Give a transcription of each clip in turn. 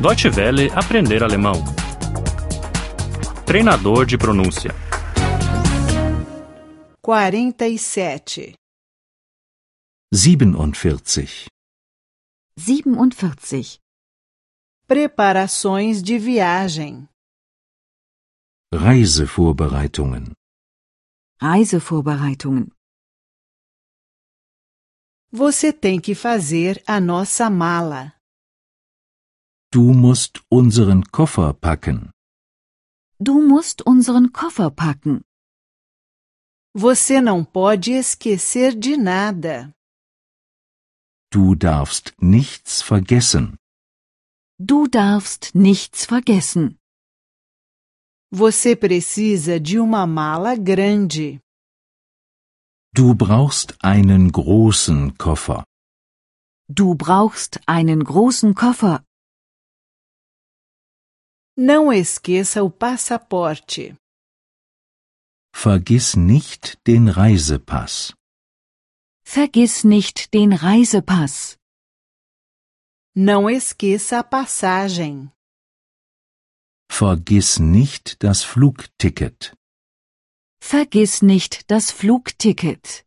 Deutsche Welle aprender alemão. Treinador de pronúncia. 47. 47. 47. Preparações de viagem. Reisevorbereitungen. Reisevorbereitungen. Você tem que fazer a nossa mala. Du musst unseren Koffer packen. Du musst unseren Koffer packen. Você não pode esquecer de nada. Du darfst nichts vergessen. Du darfst nichts vergessen. Você precisa de uma mala grande. Du brauchst einen großen Koffer. Du brauchst einen großen Koffer. Não esqueça o passaporte. Vergiss nicht den Reisepass. Vergiss nicht den Reisepass. Não esqueça a passagem. Vergiss nicht das Flugticket. Vergiss nicht das Flugticket.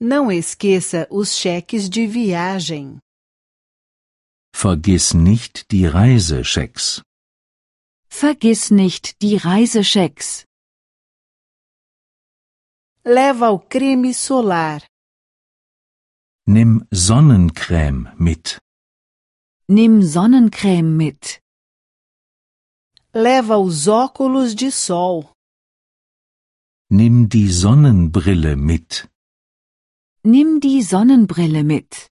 Não esqueça os cheques de viagem. Vergiss nicht die Reisechecks. Vergiss nicht die Reisechecks. Leva o creme solar. Nimm Sonnencreme mit. Nimm Sonnencreme mit. Leva os óculos de sol. Nimm die Sonnenbrille mit. Nimm die Sonnenbrille mit.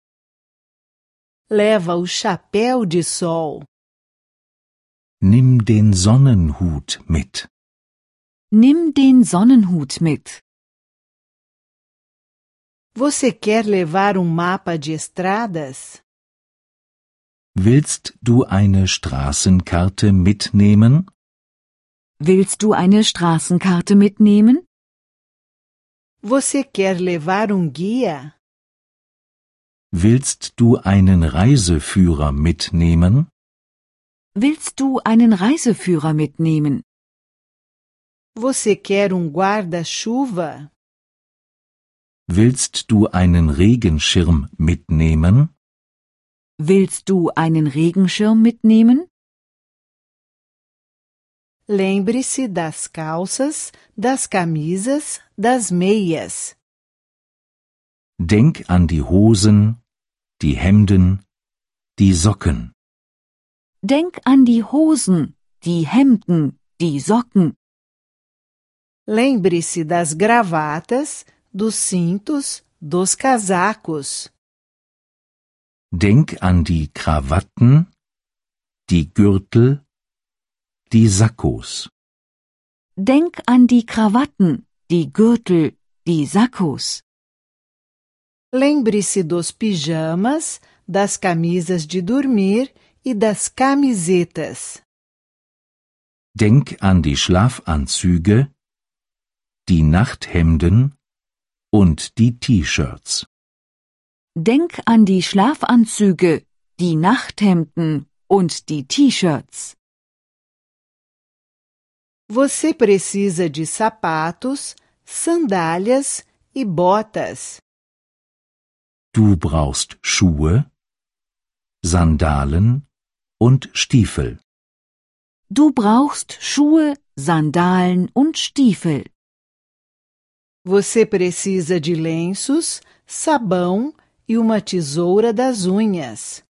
Leva o chapéu de sol. Nimm den Sonnenhut mit. Nimm den Sonnenhut mit. Você quer levar um mapa de estradas? Willst du eine Straßenkarte mitnehmen? Willst du eine Straßenkarte mitnehmen? Você quer levar um guia? Willst du einen Reiseführer mitnehmen? Willst du einen Reiseführer mitnehmen? Você quer um guarda-chuva? Willst du einen Regenschirm mitnehmen? Willst du einen Regenschirm mitnehmen? Lembre-se das calças, das camisas, das meias. Denk an die Hosen, die Hemden, die Socken. Denk an die Hosen, die Hemden, die Socken. Lembre-se das gravatas, dos cintos, dos casacos. Denk an die Krawatten, die Gürtel, die Sakkos. Denk an die Krawatten, die Gürtel, die Sakkos. Lembre-se dos pijamas, das camisas de dormir e das camisetas. Denk an die Schlafanzüge, die Nachthemden und die T-Shirts. Denk an die Schlafanzüge, die Nachthemden und die T-Shirts. Você precisa de sapatos, sandálias e botas. Du brauchst Schuhe, Sandalen und Stiefel. Du brauchst Schuhe, Sandalen und Stiefel. Você precisa de lenços, sabão e uma tesoura das unhas.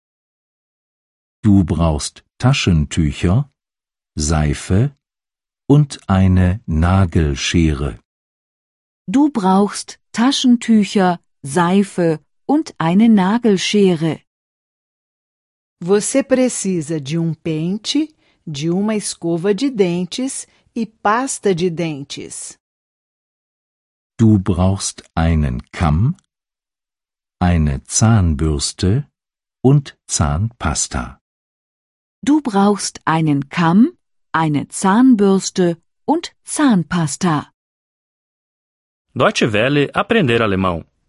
Du brauchst Taschentücher, Seife und eine Nagelschere. Du brauchst Taschentücher, Seife und eine Nagelschere. Você precisa de um pente, de uma escova de dentes e pasta de dentes. Du brauchst einen Kamm, eine Zahnbürste und Zahnpasta. Du brauchst einen Kamm, eine Zahnbürste und Zahnpasta. Deutsche Welle aprender alemão.